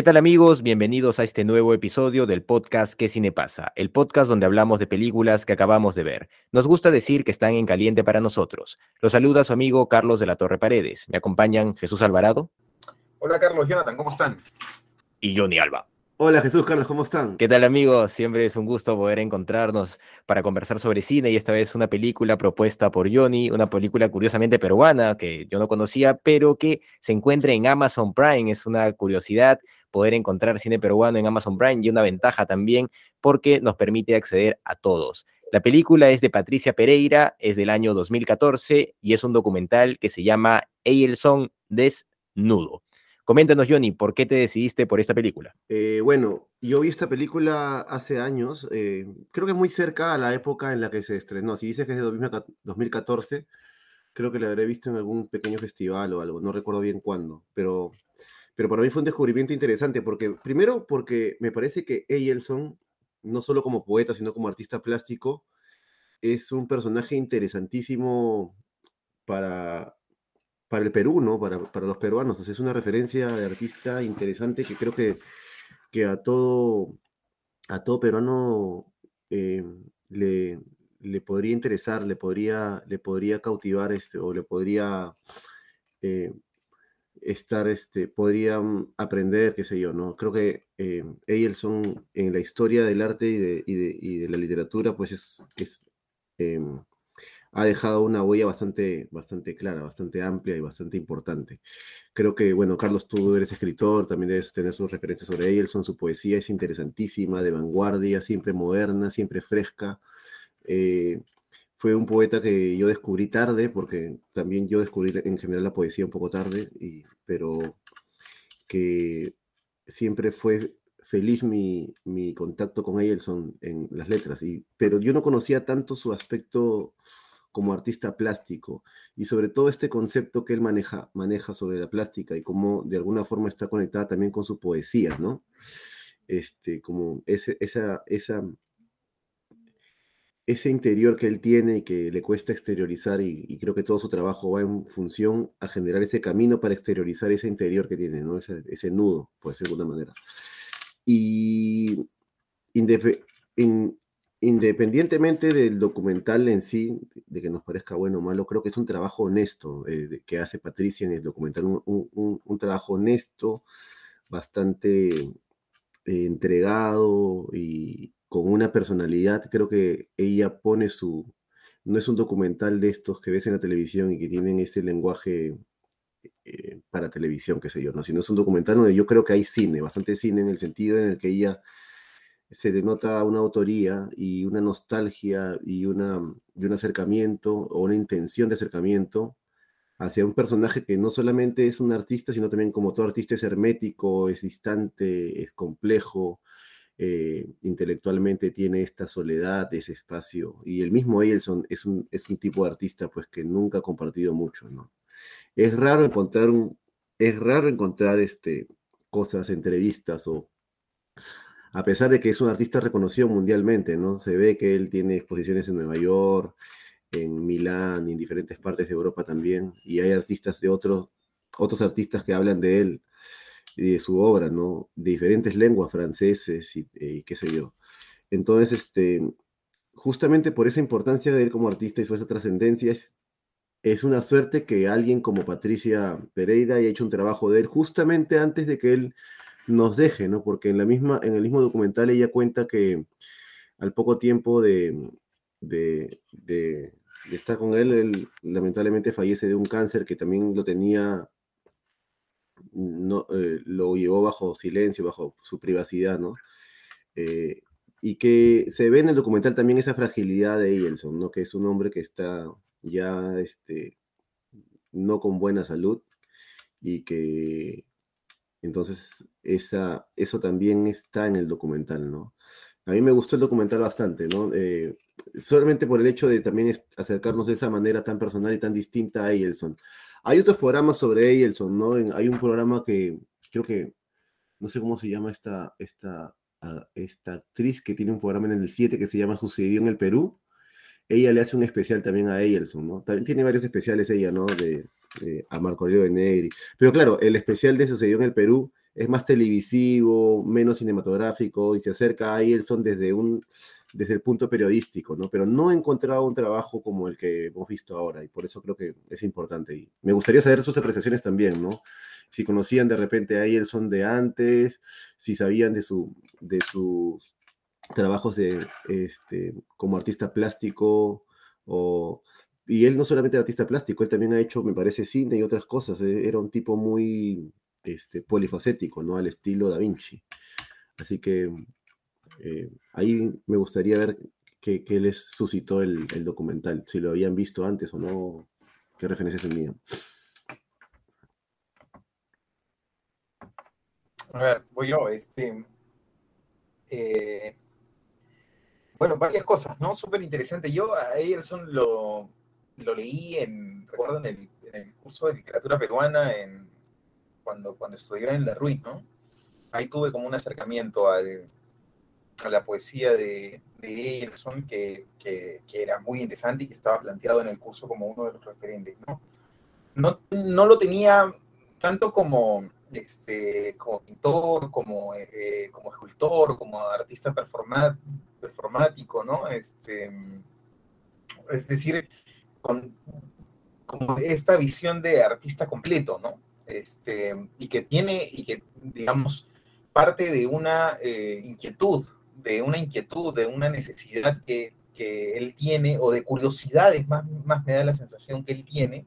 ¿Qué tal amigos? Bienvenidos a este nuevo episodio del podcast ¿Qué cine pasa? El podcast donde hablamos de películas que acabamos de ver. Nos gusta decir que están en caliente para nosotros. Los saluda su amigo Carlos de la Torre Paredes. Me acompañan Jesús Alvarado. Hola Carlos, Jonathan, ¿cómo están? Y Johnny Alba. Hola Jesús, Carlos, ¿cómo están? ¿Qué tal amigos? Siempre es un gusto poder encontrarnos para conversar sobre cine y esta vez una película propuesta por Johnny, una película curiosamente peruana que yo no conocía, pero que se encuentra en Amazon Prime. Es una curiosidad poder encontrar cine peruano en Amazon Prime y una ventaja también porque nos permite acceder a todos. La película es de Patricia Pereira, es del año 2014 y es un documental que se llama Eyelson Desnudo. Coméntanos, Johnny, ¿por qué te decidiste por esta película? Eh, bueno, yo vi esta película hace años, eh, creo que muy cerca a la época en la que se estrenó. Si dices que es de 2014, creo que la habré visto en algún pequeño festival o algo, no recuerdo bien cuándo, pero pero para mí fue un descubrimiento interesante, porque primero porque me parece que Eyelson, no solo como poeta, sino como artista plástico, es un personaje interesantísimo para, para el Perú, ¿no? Para, para los peruanos. es una referencia de artista interesante que creo que, que a, todo, a todo peruano eh, le, le podría interesar, le podría, le podría cautivar este, o le podría eh, estar, este, podrían aprender, qué sé yo, ¿no? Creo que eh, Eyelson en la historia del arte y de, y de, y de la literatura, pues es, es em, ha dejado una huella bastante, bastante clara, bastante amplia y bastante importante. Creo que, bueno, Carlos, tú eres escritor, también debes tener sus referencias sobre Eyelson, su poesía es interesantísima, de vanguardia, siempre moderna, siempre fresca. Eh, fue un poeta que yo descubrí tarde, porque también yo descubrí en general la poesía un poco tarde, y, pero que siempre fue feliz mi, mi contacto con Eyelson en las letras, y, pero yo no conocía tanto su aspecto como artista plástico y sobre todo este concepto que él maneja, maneja sobre la plástica y cómo de alguna forma está conectada también con su poesía, ¿no? Este, como ese, esa, esa ese interior que él tiene y que le cuesta exteriorizar y, creo que todo su trabajo va en función a generar ese camino para exteriorizar ese interior que tiene, ¿no? ese, nudo, por decirlo de alguna manera. Y independientemente del documental en sí, de que nos parezca bueno o malo, creo que es un trabajo honesto eh, que hace Patricia en el documental, un, trabajo honesto, bastante eh, entregado y, con una personalidad, creo que ella pone su, no es un documental de estos que ves en la televisión y que tienen ese lenguaje eh, para televisión, qué sé yo, ¿no? sino es un documental donde yo creo que hay cine, bastante cine en el sentido en el que ella se denota una autoría y una nostalgia y, una, y un acercamiento o una intención de acercamiento hacia un personaje que no solamente es un artista, sino también como todo artista es hermético, es distante, es complejo, eh, intelectualmente tiene esta soledad, ese espacio. Y el mismo Eielson es un, es un tipo de artista pues que nunca ha compartido mucho, ¿no? Es raro encontrar, es raro encontrar este, cosas, entrevistas o... A pesar de que es un artista reconocido mundialmente, ¿no? Se ve que él tiene exposiciones en Nueva York, en Milán y en diferentes partes de Europa también. Y hay artistas de otros, otros artistas que hablan de él de su obra, ¿no? De diferentes lenguas, franceses y, eh, qué sé yo. Entonces, este, justamente por esa importancia de él como artista y su esa trascendencia, es, es una suerte que alguien como Patricia Pereira haya hecho un trabajo de él justamente antes de que él nos deje, ¿no? Porque en, la misma, en el mismo documental ella cuenta que al poco tiempo de, de, de estar con él, él lamentablemente fallece de un cáncer que también lo tenía no, eh, lo llevó bajo silencio, bajo su privacidad, ¿no? Eh, y que se ve en el documental también esa fragilidad de Eielson, ¿no? Que es un hombre que está ya, este, no con buena salud y que Entonces, esa, eso también está en el documental, ¿no? A mí me gustó el documental bastante, ¿no? Eh, solamente por el hecho de también acercarnos de esa manera tan personal y tan distinta a Eielson. Hay otros programas sobre Eielson, ¿no? hay un programa que creo que, no sé cómo se llama esta, esta, ah, esta actriz que tiene un programa en el 7 que se llama Sucedió en el Perú. Ella le hace un especial también a Eielson, ¿no? También tiene varios especiales ella, ¿no? A Marco Leo de Negri. Pero claro, el especial de Sucedió en el Perú es más televisivo, menos cinematográfico y se acerca a Eielson desde un desde el punto periodístico, ¿no? Pero no he encontrado un trabajo como el que hemos visto ahora y por eso creo que es importante. Y me gustaría saber sus apreciaciones también, ¿no? Si conocían de repente a Eielson de antes, si sabían de, su, de sus trabajos de, este, como artista plástico o... Y él no solamente artista plástico, él también ha hecho, me parece, cine y otras cosas. Eh, era un tipo muy este, polifacético, ¿no? Al estilo Da Vinci. Así que eh, ahí me gustaría ver qué, les suscitó el, documental, si lo habían visto antes o no, qué referencias tenían. A ver, voy yo. Este, eh, bueno, varias cosas, ¿no? Súper interesante. Yo a Ederson lo, lo leí en, recuerdo, en el, curso de literatura peruana en, cuando, cuando estudiaba en La Ruiz, ¿no? Ahí tuve como un acercamiento a la poesía de, de que, que, era muy interesante y que estaba planteado en el curso como uno de los referentes. No, no, no lo tenía tanto como, este, como pintor, como, eh, como escultor, como artista performático, ¿no? Este, es decir, con esta visión de artista completo, ¿no? Este, y que tiene, y que, digamos, parte de una eh, inquietud de una inquietud, de una necesidad que, él tiene, o de curiosidades, más, más me da la sensación que él tiene,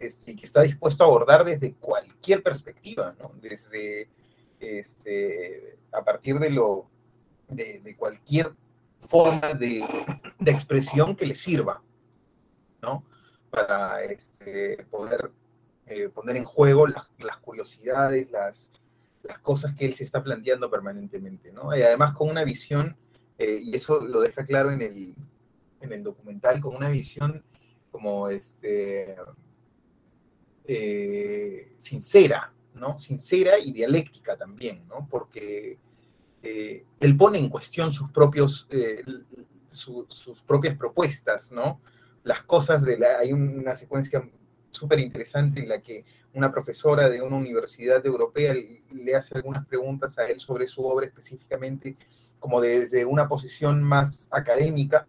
este, y que está dispuesto a abordar desde cualquier perspectiva, ¿no? Desde, este, a partir de lo, de, cualquier forma de, expresión que le sirva, ¿no? Para este, poder eh, poner en juego las, curiosidades, las, cosas que él se está planteando permanentemente, ¿no? Y además con una visión, eh, y eso lo deja claro en el, en el documental, con una visión como este, eh, sincera, ¿no? Sincera y dialéctica también, ¿no? Porque él pone en cuestión sus, sus propias propuestas, ¿no? Las cosas de la... Hay una secuencia súper interesante en la que una profesora de una universidad europea le hace algunas preguntas a él sobre su obra específicamente, como desde una posición más académica.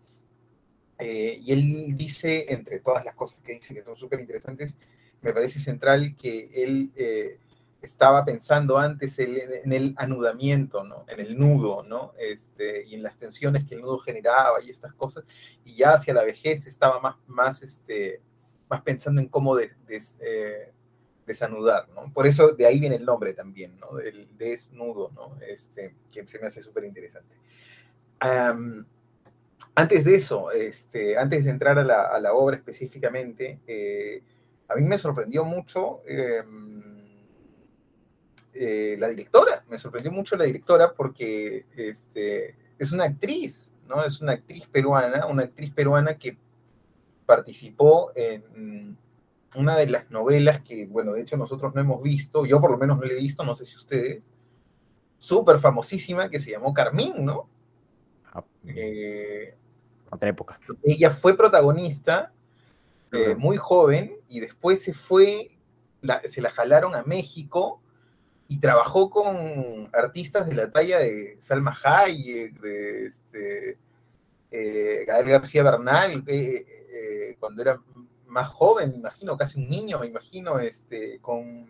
Eh, y él dice, entre todas las cosas que dice que son súper interesantes, me parece central que él eh, estaba pensando antes en, el anudamiento, ¿no? En el nudo, ¿no? Este, y en las tensiones que el nudo generaba y estas cosas. Y ya hacia la vejez estaba más, más, este, más pensando en cómo de, eh, desanudar, ¿no? Por eso de ahí viene el nombre también, ¿no? Del desnudo, ¿no? Este, que se me hace súper interesante. antes de eso, este, antes de entrar a la, obra específicamente, eh, a mí me sorprendió mucho em, eh, la directora, me sorprendió mucho la directora porque este, es una actriz, ¿no? Es una actriz peruana, una actriz peruana que participó en una de las novelas que, bueno, de hecho nosotros no hemos visto, yo por lo menos no la he visto, no sé si ustedes, súper famosísima que se llamó Carmín, ¿no? Ah, eh, otra época. Ella fue protagonista eh, muy joven y después se fue, se la jalaron a México y trabajó con artistas de la talla de Salma Hayek, de este, eh, Gael García Bernal, cuando era más joven, me imagino, casi un niño, me imagino, este, con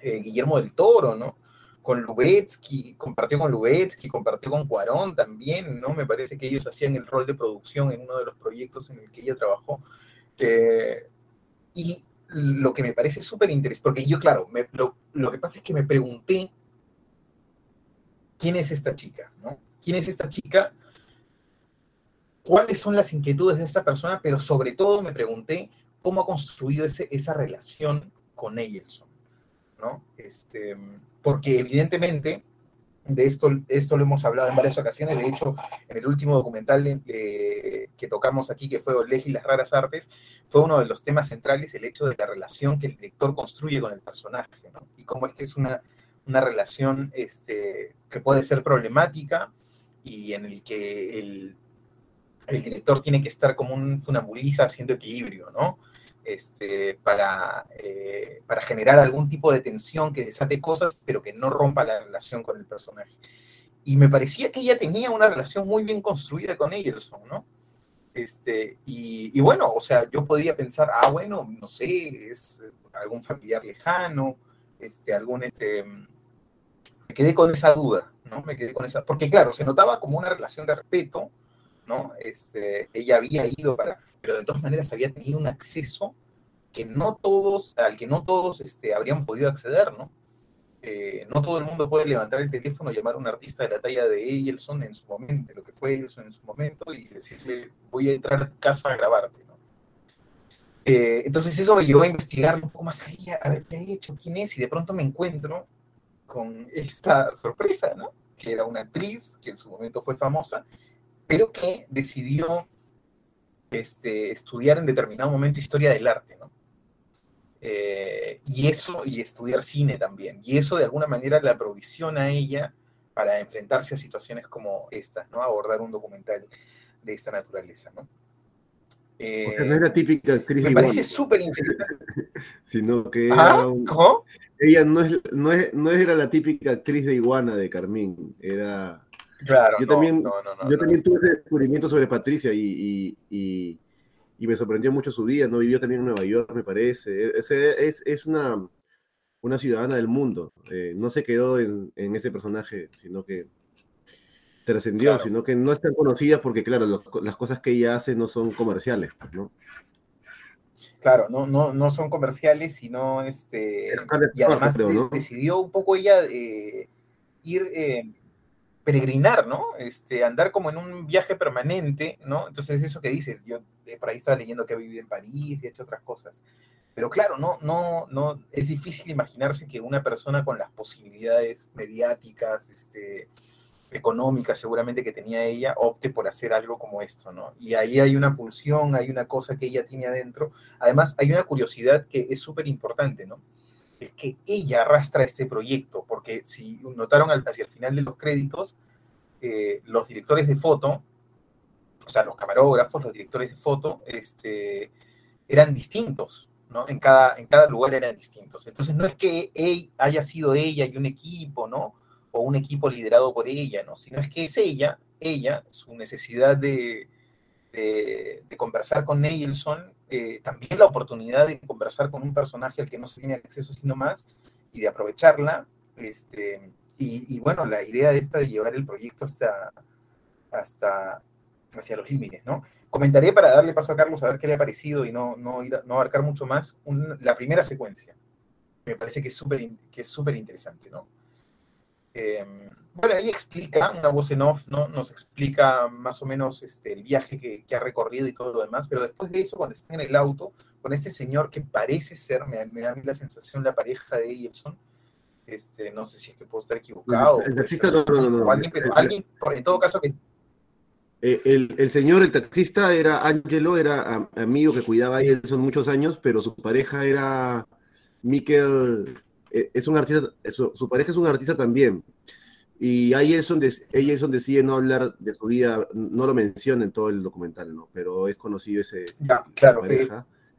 eh, Guillermo del Toro, ¿no? Con Lubetsky, compartió con Lubetsky, compartió con Cuarón también, ¿no? Me parece que ellos hacían el rol de producción en uno de los proyectos en el que ella trabajó. y lo que me parece súper interesante, porque yo, claro, lo, lo que pasa es que me pregunté, ¿quién es esta chica? ¿no? ¿Quién es esta chica? cuáles son las inquietudes de esta persona, pero sobre todo me pregunté cómo ha construido esa relación con Eyelson. ¿no? Este, porque evidentemente, de esto, esto lo hemos hablado en varias ocasiones, de hecho, en el último documental que tocamos aquí, que fue Oleg y las raras artes, fue uno de los temas centrales el hecho de la relación que el director construye con el personaje, ¿no? Y cómo es que es una, una relación este, que puede ser problemática y en el que el, el director tiene que estar como un funambulista haciendo equilibrio, ¿no? Este, para, eh, para generar algún tipo de tensión que desate cosas, pero que no rompa la relación con el personaje. Y me parecía que ella tenía una relación muy bien construida con Egerson, ¿no? Este, y, bueno, o sea, yo podía pensar, ah, bueno, no sé, es algún familiar lejano, este, algún, este, me quedé con esa duda, ¿no? Me quedé con esa, porque claro, se notaba como una relación de respeto, ¿no? Este, ella había ido para, pero de todas maneras había tenido un acceso que no todos, al que no todos este, habrían podido acceder, ¿no? Eh, no todo el mundo puede levantar el teléfono, llamar a un artista de la talla de Eielson en su momento, lo que fue Eielson en su momento, y decirle, voy a entrar a casa a grabarte, ¿no? Eh, entonces eso me llevó a investigar un poco más allá, a ver qué ha hecho, quién es, y de pronto me encuentro con esta sorpresa, ¿no? Que era una actriz que en su momento fue famosa, pero que decidió este, estudiar en determinado momento historia del arte, ¿no? Eh, y eso, y estudiar cine también. Y eso de alguna manera la provisiona a ella para enfrentarse a situaciones como estas, ¿no? Abordar un documental de esta naturaleza, ¿no? Eh, no era típica actriz. Me parece súper interesante. Sino que ella no, es, no, es, no era la típica actriz de Iguana de Carmín, era Claro, yo también, yo también tuve ese descubrimiento sobre Patricia y, y, y, me sorprendió mucho su vida, ¿no? Vivió también en Nueva York, me parece. Es, es, es una, una ciudadana del mundo. Eh, no se quedó en, en, ese personaje, sino que trascendió, sino que no es tan conocida porque, claro, las cosas que ella hace no son comerciales, pues, ¿no? Claro, no, no, no son comerciales, sino este. Y además decidió un poco ella eh, ir. Eh, peregrinar, ¿no? Este, andar como en un viaje permanente, ¿no? Entonces, eso que dices, yo por ahí estaba leyendo que ha vivido en París y ha hecho otras cosas. Pero claro, no, no, no, es difícil imaginarse que una persona con las posibilidades mediáticas, este, económicas seguramente que tenía ella, opte por hacer algo como esto, ¿no? Y ahí hay una pulsión, hay una cosa que ella tiene adentro. Además, hay una curiosidad que es súper importante, ¿no? Es que ella arrastra este proyecto, porque si notaron hacia el final de los créditos, eh, los directores de foto, o sea, los camarógrafos, los directores de foto, este, eran distintos, ¿no? En cada, en cada lugar eran distintos. Entonces no es que haya sido ella y un equipo, ¿no? O un equipo liderado por ella, ¿no? Sino es que es ella, ella, su necesidad de, de, de conversar con Nelson eh, también la oportunidad de conversar con un personaje al que no se tiene acceso sino más y de aprovecharla. Este, y, bueno, la idea esta de llevar el proyecto hasta, hasta hacia los límites, ¿no? Comentaré para darle paso a Carlos a ver qué le ha parecido y no, no, ir no abarcar mucho más la primera secuencia. Me parece que es súper interesante, ¿no? Em, bueno, ahí explica, una voz en off, ¿no? Nos explica más o menos este, el viaje que, ha recorrido y todo lo demás, pero después de eso, cuando está en el auto, con ese señor que parece ser, me, da a mí la sensación, la pareja de Eilson, este, no sé si es que puedo estar equivocado. El, taxista, no, no, no, alguien, pero alguien, en todo caso que... Eh, el, el, señor, el taxista, era Angelo, era amigo que cuidaba a Eilson muchos años, pero su pareja era Mikel, es un artista, su, su pareja es un artista también, y ahí Elson, decide no hablar de su vida, no lo menciona en todo el documental, ¿no? Pero es conocido ese. Ya, claro. Eh,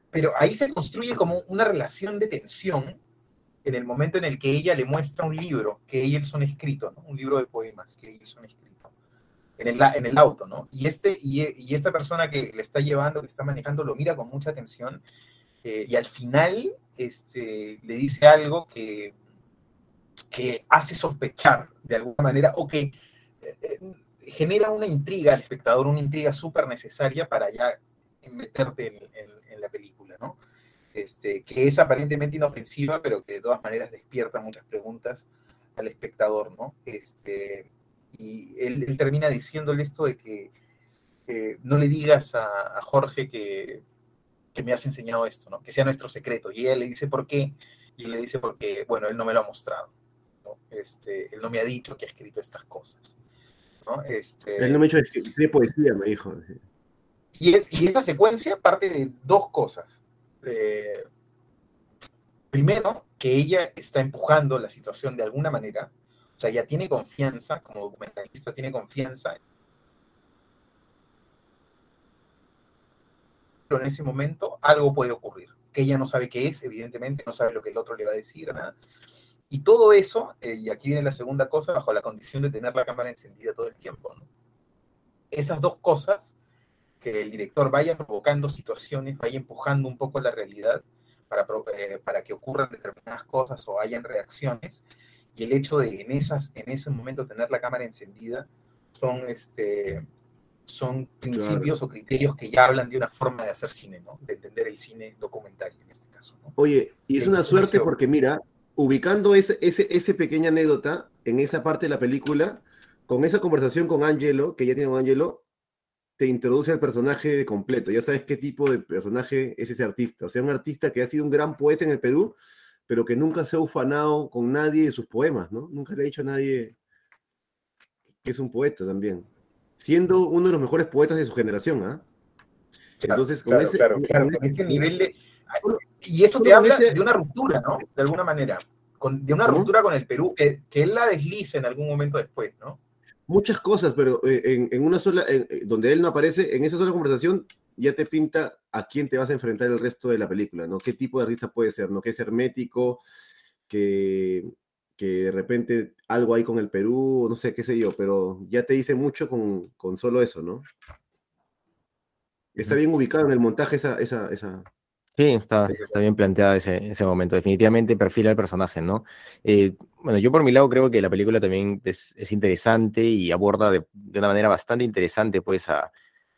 pero ahí se construye como una relación de tensión en el momento en el que ella le muestra un libro que Elson ha escrito, ¿no? Un libro de poemas que Elson ha escrito en el, en el auto, ¿no? Y, este, y, esta persona que le está llevando, que está manejando, lo mira con mucha atención eh, y al final este, le dice algo que que hace sospechar de alguna manera o que eh, eh, genera una intriga al espectador, una intriga súper necesaria para ya meterte en, la película, ¿no? Este, que es aparentemente inofensiva, pero que de todas maneras despierta muchas preguntas al espectador, ¿no? Este, y él, termina diciéndole esto de que no le digas a, Jorge que, que, me has enseñado esto, ¿no? Que sea nuestro secreto. Y ella le dice, ¿por qué? Y le dice porque, bueno, él no me lo ha mostrado. ¿no? Este, él no me ha dicho que ha escrito estas cosas. ¿no? Este, él no me ha dicho escribir poesía, me dijo. Y, es, y esa secuencia parte de dos cosas. Eh, primero, que ella está empujando la situación de alguna manera, o sea, ya tiene confianza, como documentalista tiene confianza. Pero en ese momento algo puede ocurrir, que ella no sabe qué es, evidentemente, no sabe lo que el otro le va a decir, nada. Y todo eso, eh, y aquí viene la segunda cosa, bajo la condición de tener la cámara encendida todo el tiempo. ¿no? Esas dos cosas, que el director vaya provocando situaciones, vaya empujando un poco la realidad para, eh, para que ocurran determinadas cosas o hayan reacciones, y el hecho de en, esas, en ese momento tener la cámara encendida son, este, son principios o criterios que ya hablan de una forma de hacer cine, ¿no? De entender el cine documental en este caso. ¿no? Oye, y es una suerte porque mira, ubicando ese, ese, ese pequeña anécdota en esa parte de la película, con esa conversación con Angelo, que ya tiene con Angelo, te introduce al personaje completo. Ya sabes qué tipo de personaje es ese artista. O sea, un artista que ha sido un gran poeta en el Perú, pero que nunca se ha ufanado con nadie de sus poemas, ¿no? Nunca le ha dicho a nadie que es un poeta también. Siendo uno de los mejores poetas de su generación, ¿ah? Entonces, con, ese, ese nivel de... Y eso te habla de una ruptura, ¿no? De alguna manera. Con, de una ruptura con el Perú, que, que, él la deslice en algún momento después, ¿no? Muchas cosas, pero eh, en, en una sola, en, eh, donde él no aparece, en esa sola conversación ya te pinta a quién te vas a enfrentar el resto de la película, ¿no? ¿Qué tipo de artista puede ser, ¿no? Que es hermético, que, que de repente algo hay con el Perú, no sé, qué sé yo, pero ya te dice mucho con, con solo eso, ¿no? Está bien ubicado en el montaje esa... esa, esa... Sí, está, está, bien planteado ese, ese momento. Definitivamente perfila el personaje, ¿no? Eh, bueno, yo por mi lado creo que la película también es, es interesante y aborda de, de, una manera bastante interesante, pues, a,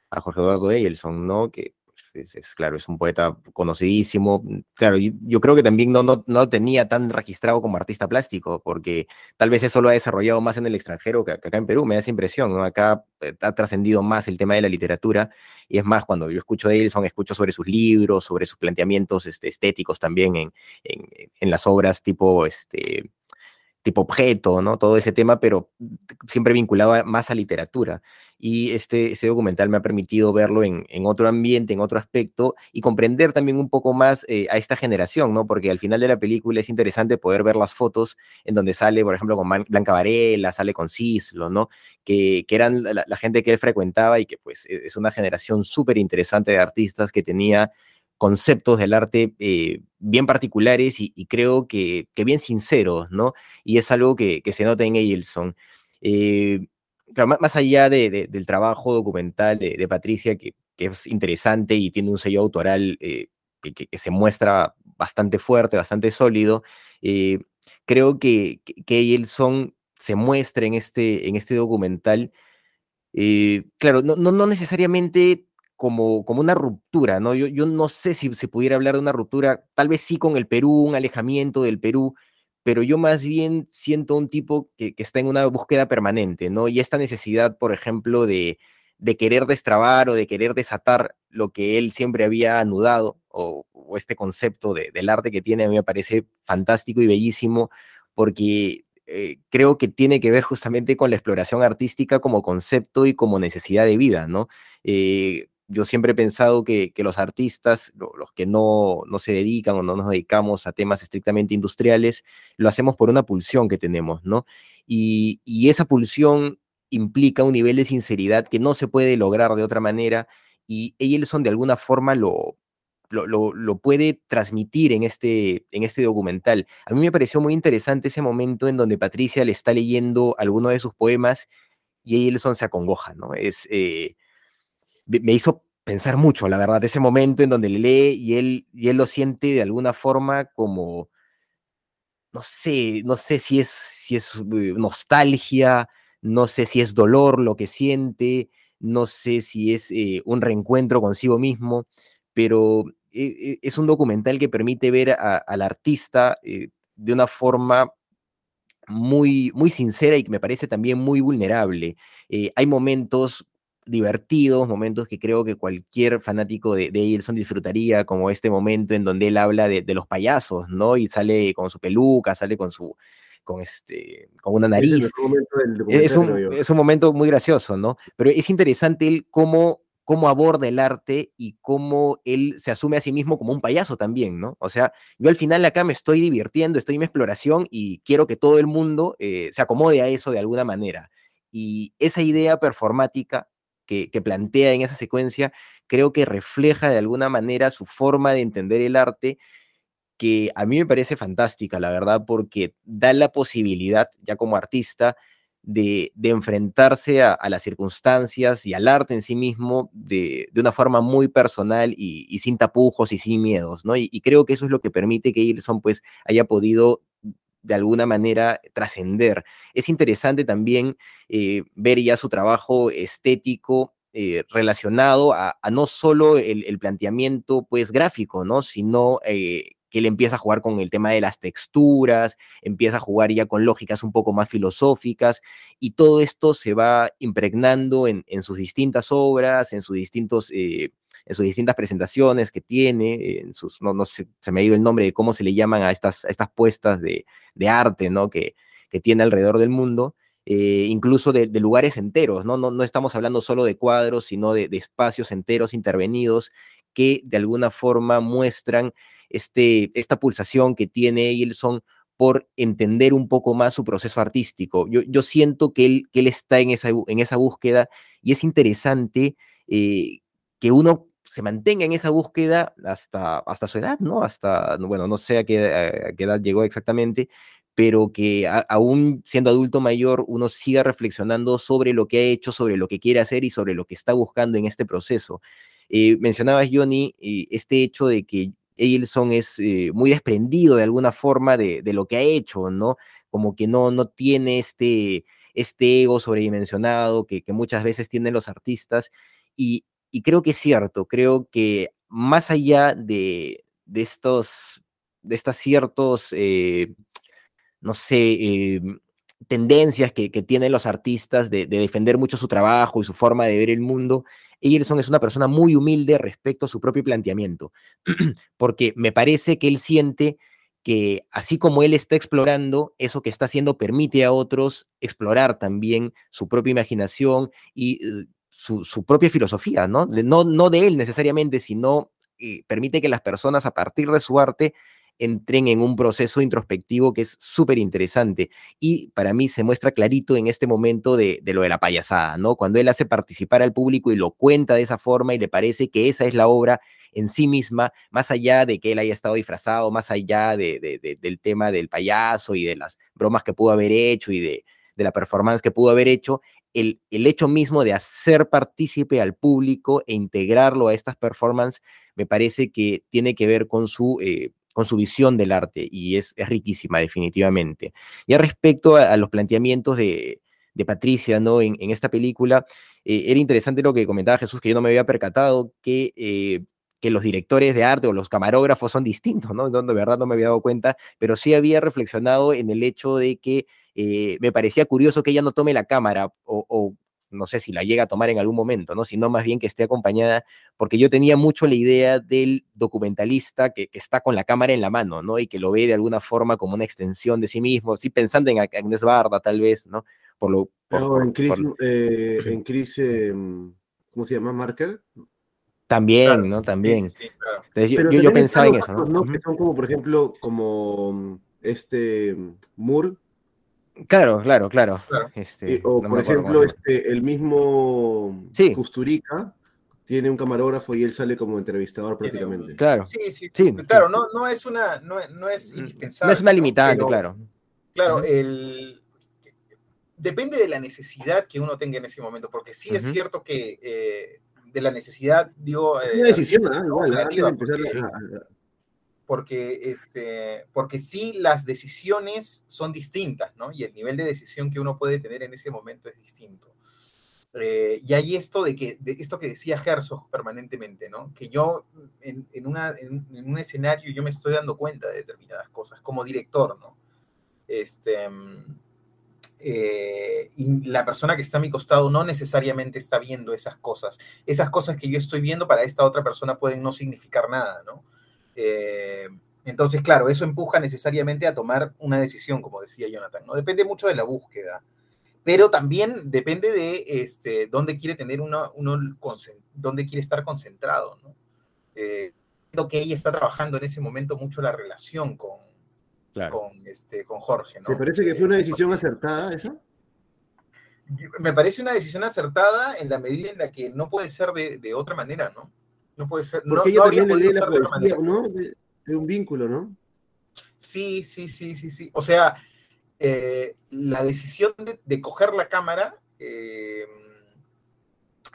a Jorge Eduardo Eielson, ¿no? Que es, claro, es un poeta conocidísimo. Claro, yo, creo que también no, no, no, tenía tan registrado como artista plástico, porque tal vez eso lo ha desarrollado más en el extranjero que, acá en Perú, me da esa impresión. Acá eh, ha trascendido más el tema de la literatura, y es más, cuando yo escucho de Eielson, escucho sobre sus libros, sobre sus planteamientos este, estéticos también en, en, en las obras tipo, este, tipo objeto, ¿no? Todo ese tema, pero siempre vinculaba más a literatura. Y este, este documental me ha permitido verlo en, otro ambiente, en otro aspecto, y comprender también un poco más eh, a esta generación, ¿no? Porque al final de la película es interesante poder ver las fotos en donde sale, por ejemplo, con Blanca Varela, sale con Cislo, ¿no? Que, que eran la, la, gente que él frecuentaba y que pues e, es una generación súper interesante de artistas que tenía conceptos del arte eh, bien particulares y, creo que, que, bien sinceros, ¿no? Y es algo que, que se nota en Eielson. Eh, claro, más, allá de, de, del trabajo documental de, Patricia, que, es interesante y tiene un sello autoral eh, que, se muestra bastante fuerte, bastante sólido, creo que, que Eielson se muestra en este, en este documental, claro, no, no, no necesariamente como, como una ruptura, ¿no? Yo, yo no sé si se pudiera hablar de una ruptura, tal vez sí con el Perú, un alejamiento del Perú, pero yo más bien siento un tipo que, que está en una búsqueda permanente, ¿no? Y esta necesidad, por ejemplo, de, de querer destrabar o de querer desatar lo que él siempre había anudado, o, o este concepto de, del arte que tiene, a mí me parece fantástico y bellísimo, porque eh, creo que tiene que ver justamente con la exploración artística como concepto y como necesidad de vida, ¿no? Eh, yo siempre he pensado que, que los artistas, lo, los que no, no, se dedican o no nos dedicamos a temas estrictamente industriales, lo hacemos por una pulsión que tenemos, ¿no? Y, y, esa pulsión implica un nivel de sinceridad que no se puede lograr de otra manera y Eielson de alguna forma lo, lo, lo, lo, puede transmitir en este, en este documental. A mí me pareció muy interesante ese momento en donde Patricia le está leyendo alguno de sus poemas y Eielson se acongoja, ¿no? Es... Eh, me hizo pensar mucho, la verdad, ese momento en donde le lee y él, y él lo siente de alguna forma como, no sé, no sé si es, si es eh, nostalgia, no sé si es dolor lo que siente, no sé si es eh, un reencuentro consigo mismo, pero eh, es un documental que permite ver al artista de una forma muy, muy sincera y que me parece también muy vulnerable. Hay momentos divertidos, momentos que creo que cualquier fanático de, de Ailson disfrutaría, como este momento en donde él habla de, de, los payasos, ¿no? Y sale con su peluca, sale con su con este con una nariz. Es, un, es un momento muy gracioso, ¿no? Pero es interesante el cómo cómo aborda el arte y cómo él se asume a sí mismo como un payaso también, ¿no? O sea, yo al final acá me estoy divirtiendo, estoy en mi exploración y quiero que todo el mundo eh, se acomode a eso de alguna manera. Y esa idea performática que, plantea en esa secuencia creo que refleja de alguna manera su forma de entender el arte que a mí me parece fantástica, la verdad, porque da la posibilidad, ya como artista, de, enfrentarse a, las circunstancias y al arte en sí mismo de, una forma muy personal y, sin tapujos y sin miedos, ¿no? Y, creo que eso es lo que permite que Ilson pues haya podido de alguna manera trascender. Es interesante también eh, ver ya su trabajo estético eh, relacionado a, no solo el, planteamiento pues gráfico, ¿no? Sino eh, que él empieza a jugar con el tema de las texturas, empieza a jugar ya con lógicas un poco más filosóficas, y todo esto se va impregnando en, sus distintas obras, en sus distintos... en sus distintas presentaciones que tiene, en sus, no, no sé, se me ha ido el nombre de cómo se le llaman a estas, estas puestas de, arte, ¿no? Que, que tiene alrededor del mundo, eh, incluso de, lugares enteros, ¿no? ¿no? No estamos hablando solo de cuadros, sino de, espacios enteros intervenidos que de alguna forma muestran este, esta pulsación que tiene Eilson por entender un poco más su proceso artístico. Yo, yo siento que él, que él está en esa, en esa búsqueda y es interesante eh, que uno se mantenga en esa búsqueda hasta, hasta su edad, ¿no? Hasta, bueno, no sé a qué, qué edad llegó exactamente, pero que aún siendo adulto mayor uno siga reflexionando sobre lo que ha hecho, sobre lo que quiere hacer y sobre lo que está buscando en este proceso. Eh, mencionabas, Johnny, eh, este hecho de que Eilson es eh, muy desprendido de alguna forma de, lo que ha hecho, ¿no? Como que no, no tiene este, este ego sobredimensionado que, muchas veces tienen los artistas. Y, creo que es cierto, creo que más allá de, estos, de estas ciertos, eh, no sé, em, tendencias que, tienen los artistas de, de, defender mucho su trabajo y su forma de ver el mundo, Egerson es una persona muy humilde respecto a su propio planteamiento, porque me parece que él siente que así como él está explorando, eso que está haciendo permite a otros explorar también su propia imaginación y su, propia filosofía, ¿no? ¿no? No de él necesariamente, sino eh, permite que las personas a partir de su arte entren en un proceso introspectivo que es súper interesante. Y para mí se muestra clarito en este momento de, lo de la payasada, ¿no? Cuando él hace participar al público y lo cuenta de esa forma y le parece que esa es la obra en sí misma, más allá de que él haya estado disfrazado, más allá de, del tema del payaso y de las bromas que pudo haber hecho y de, la performance que pudo haber hecho, el, el, hecho mismo de hacer partícipe al público e integrarlo a estas performances, me parece que tiene que ver con su eh, con su visión del arte y es, riquísima definitivamente. Y respecto a, los planteamientos de, Patricia ¿no? En, esta película, eh, era interesante lo que comentaba Jesús, que yo no me había percatado que, eh, que los directores de arte o los camarógrafos son distintos, ¿no? De verdad no me había dado cuenta, pero sí había reflexionado en el hecho de que eh, me parecía curioso que ella no tome la cámara o no sé si la llega a tomar en algún momento, ¿no? Sino más bien que esté acompañada, porque yo tenía mucho la idea del documentalista que, está con la cámara en la mano, ¿no? Y que lo ve de alguna forma como una extensión de sí mismo, sí pensando en Agnes Barda tal vez, ¿no? Por lo... en Chris, eh, en Chris em, ¿cómo se llama? Marker. También, ¿no? También. yo, pensaba en eso, ¿no? Que son como, por ejemplo, como este Moore, Claro, claro, claro. Este, o por ejemplo, este, el mismo Custurica tiene un camarógrafo y él sale como entrevistador prácticamente. Claro. Sí, sí, sí. Claro, no, no es una, no, no es indispensable. No es una limitante, claro. Claro, el depende de la necesidad que uno tenga en ese momento, porque sí es cierto que eh, de la necesidad, digo. Eh, una decisión, igual, porque, este, porque sí las decisiones son distintas, ¿no? Y el nivel de decisión que uno puede tener en ese momento es distinto. Eh, y hay esto de que, de esto que decía Herzog permanentemente, ¿no? Que yo en, en, una, en, un escenario yo me estoy dando cuenta de determinadas cosas como director, ¿no? Este, eh, y la persona que está a mi costado no necesariamente está viendo esas cosas. Esas cosas que yo estoy viendo para esta otra persona pueden no significar nada, ¿no? Eh, entonces, claro, eso empuja necesariamente a tomar una decisión, como decía Jonathan, ¿no? Depende mucho de la búsqueda, pero también depende de este, dónde quiere tener uno, uno dónde quiere estar concentrado, ¿no? Eh, que ella está trabajando en ese momento mucho la relación con, con, este, con Jorge. ¿no? ¿Te parece que fue una decisión acertada esa? Me parece una decisión acertada en la medida en la que no puede ser de, de otra manera, ¿no? No puede ser. Porque no, ella también le la poesía, ¿no? De, de, un vínculo, ¿no? Sí, sí, sí, sí, sí. O sea, eh, la decisión de, de, coger la cámara eh,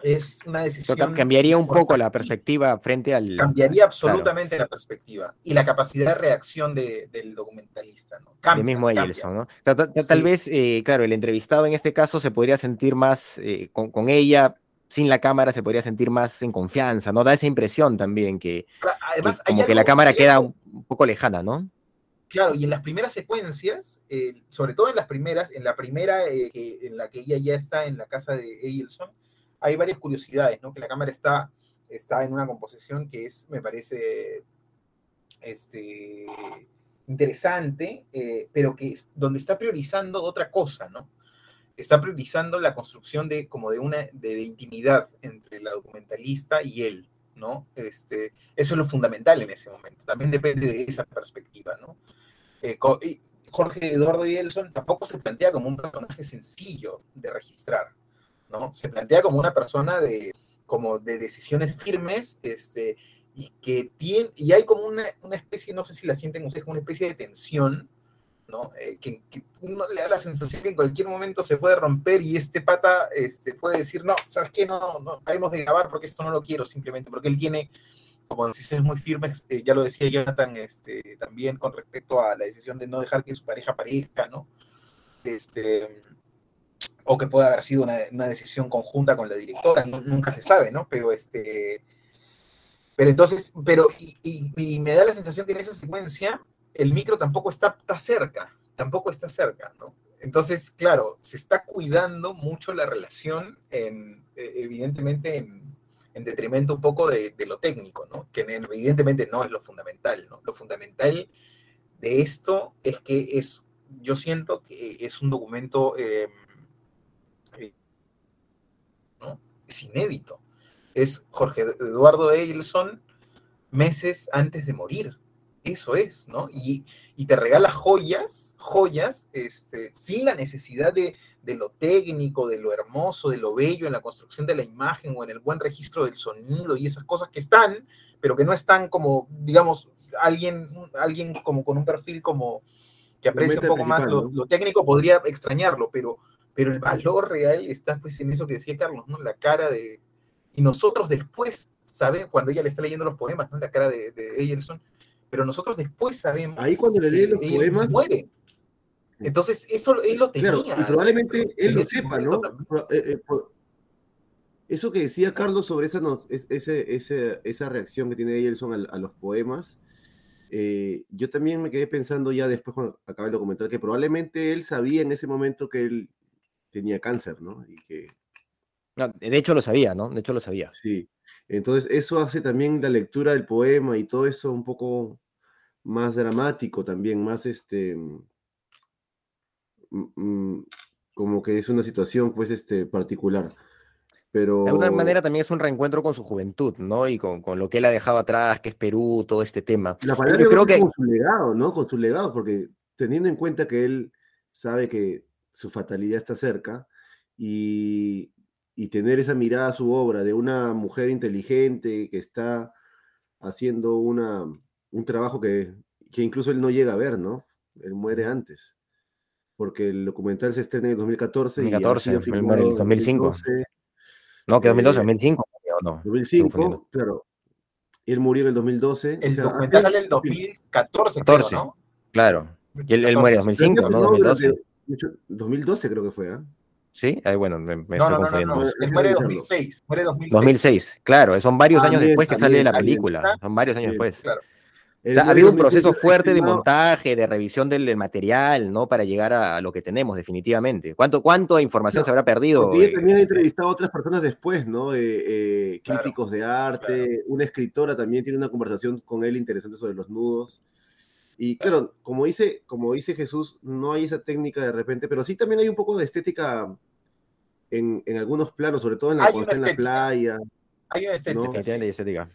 es una decisión. Cambiaría un poco la perspectiva frente al. Cambiaría absolutamente claro. la perspectiva y la capacidad de reacción de, del documentalista, ¿no? Cambia, el mismo Elson, ¿no? Tal, tal, tal sí. vez, eh, claro, el entrevistado en este caso se podría sentir más eh, con, con, ella. Sin la cámara se podría sentir más en confianza, ¿no? Da esa impresión también que, Además, que como que la cámara queda un, un, poco lejana, ¿no? Claro, y en las primeras secuencias, eh, sobre todo en las primeras, en la primera eh, en la que ella ya está en la casa de Eielson, hay varias curiosidades, ¿no? Que la cámara está, está en una composición que es, me parece, este, interesante, eh, pero que es donde está priorizando otra cosa, ¿no? Está priorizando la construcción de, como de una, de, de intimidad entre la documentalista y él, ¿no? Este, eso es lo fundamental en ese momento. También depende de esa perspectiva, ¿no? Eh, Jorge Eduardo Yelson tampoco se plantea como un personaje sencillo de registrar, ¿no? Se plantea como una persona de, como de decisiones firmes, este, y que tiene, y hay como una, una especie, no sé si la sienten ustedes, como una especie de tensión, ¿no? Eh, que, que, uno le da la sensación que en cualquier momento se puede romper y este pata este, puede decir, no, ¿sabes qué? No, no, haremos de grabar porque esto no lo quiero simplemente, porque él tiene como decisiones muy firmes, eh, ya lo decía Jonathan este, también con respecto a la decisión de no dejar que su pareja aparezca, ¿no? Este, o que pueda haber sido una, decisión conjunta con la directora, no, nunca se sabe, ¿no? Pero este... Pero entonces, pero, y, y, me da la sensación que en esa secuencia el micro tampoco está, cerca, tampoco está cerca, ¿no? Entonces, claro, se está cuidando mucho la relación, en, evidentemente, en, en, detrimento un poco de, de, lo técnico, ¿no? Que evidentemente no es lo fundamental, ¿no? Lo fundamental de esto es que es, yo siento que es un documento, eh, ¿no? Es inédito. Es Jorge Eduardo Eilson meses antes de morir, eso es, ¿no? Y, y te regala joyas, joyas, este, sin la necesidad de, de, lo técnico, de lo hermoso, de lo bello en la construcción de la imagen o en el buen registro del sonido y esas cosas que están, pero que no están como, digamos, alguien, alguien como con un perfil como que aprecia un poco más lo, lo, técnico podría extrañarlo, pero, pero el valor real está pues en eso que decía Carlos, ¿no? La cara de... Y nosotros después, ¿saben? Cuando ella le está leyendo los poemas, ¿no? La cara de, de Eyerson, pero nosotros después sabemos ahí cuando le lee los poemas muere. Entonces eso él lo tenía claro, y probablemente él lo sepa no eh, eh, eso que decía Carlos sobre esa, no, ese, ese, esa reacción que tiene Elson a, a los poemas eh, yo también me quedé pensando ya después cuando acabé el documental que probablemente él sabía en ese momento que él tenía cáncer no y que no, de hecho lo sabía no de hecho lo sabía. Sí. Entonces eso hace también la lectura del poema y todo eso un poco más dramático también, más este, como que es una situación pues este particular. Pero... De alguna manera también es un reencuentro con su juventud, ¿no? Y con, con lo que él ha dejado atrás, que es Perú, todo este tema. La palabra yo creo que con su legado, ¿no? Con su legado, porque teniendo en cuenta que él sabe que su fatalidad está cerca y, y tener esa mirada a su obra de una mujer inteligente que está haciendo una, un trabajo que, que, incluso él no llega a ver, ¿no? Él muere antes. Porque el documental se estrena en el 2014. 2014, y él muere en el 2005. 2012, no, que 2012, eh, 2005. No, 2005, claro. Él murió en el 2012. El o sea, documental sale en el 2014, 14, creo, ¿no? Claro. Y él, él muere en 2005, ¿no? 2012. 2012 creo que fue, ¿ah? ¿eh? Sí, ahí bueno, me, me no, no, no, no, no, él muere 2006, muere 2006. 2006, claro, son varios ah, años bien, después que sale de la película, son varios años bien, después. Claro. O sea, ha habido un proceso fuerte de montaje, de revisión del, material, ¿no? Para llegar a, lo que tenemos, definitivamente. ¿Cuánto, cuánto información se habrá perdido? Porque también ha entrevistado a otras personas después, ¿no? Eh, críticos de arte, una escritora también tiene una conversación con él interesante sobre los nudos. Y claro, como dice, como dice Jesús, no hay esa técnica de repente, pero sí también hay un poco de estética en, en algunos planos, sobre todo en la, en la playa. Hay una estética. estética.